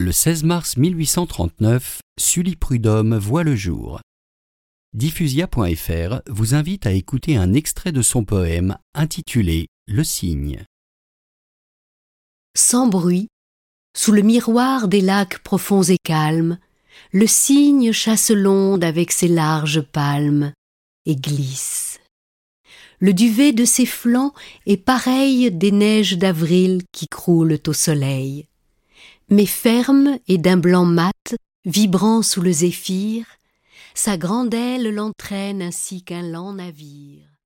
Le 16 mars 1839, Sully Prudhomme voit le jour. Diffusia.fr vous invite à écouter un extrait de son poème intitulé Le cygne. Sans bruit, sous le miroir des lacs profonds et calmes, le cygne chasse l'onde avec ses larges palmes et glisse. Le duvet de ses flancs est pareil des neiges d'avril qui croulent au soleil mais ferme et d'un blanc mat, vibrant sous le zéphyr, sa grande aile l'entraîne ainsi qu'un lent navire.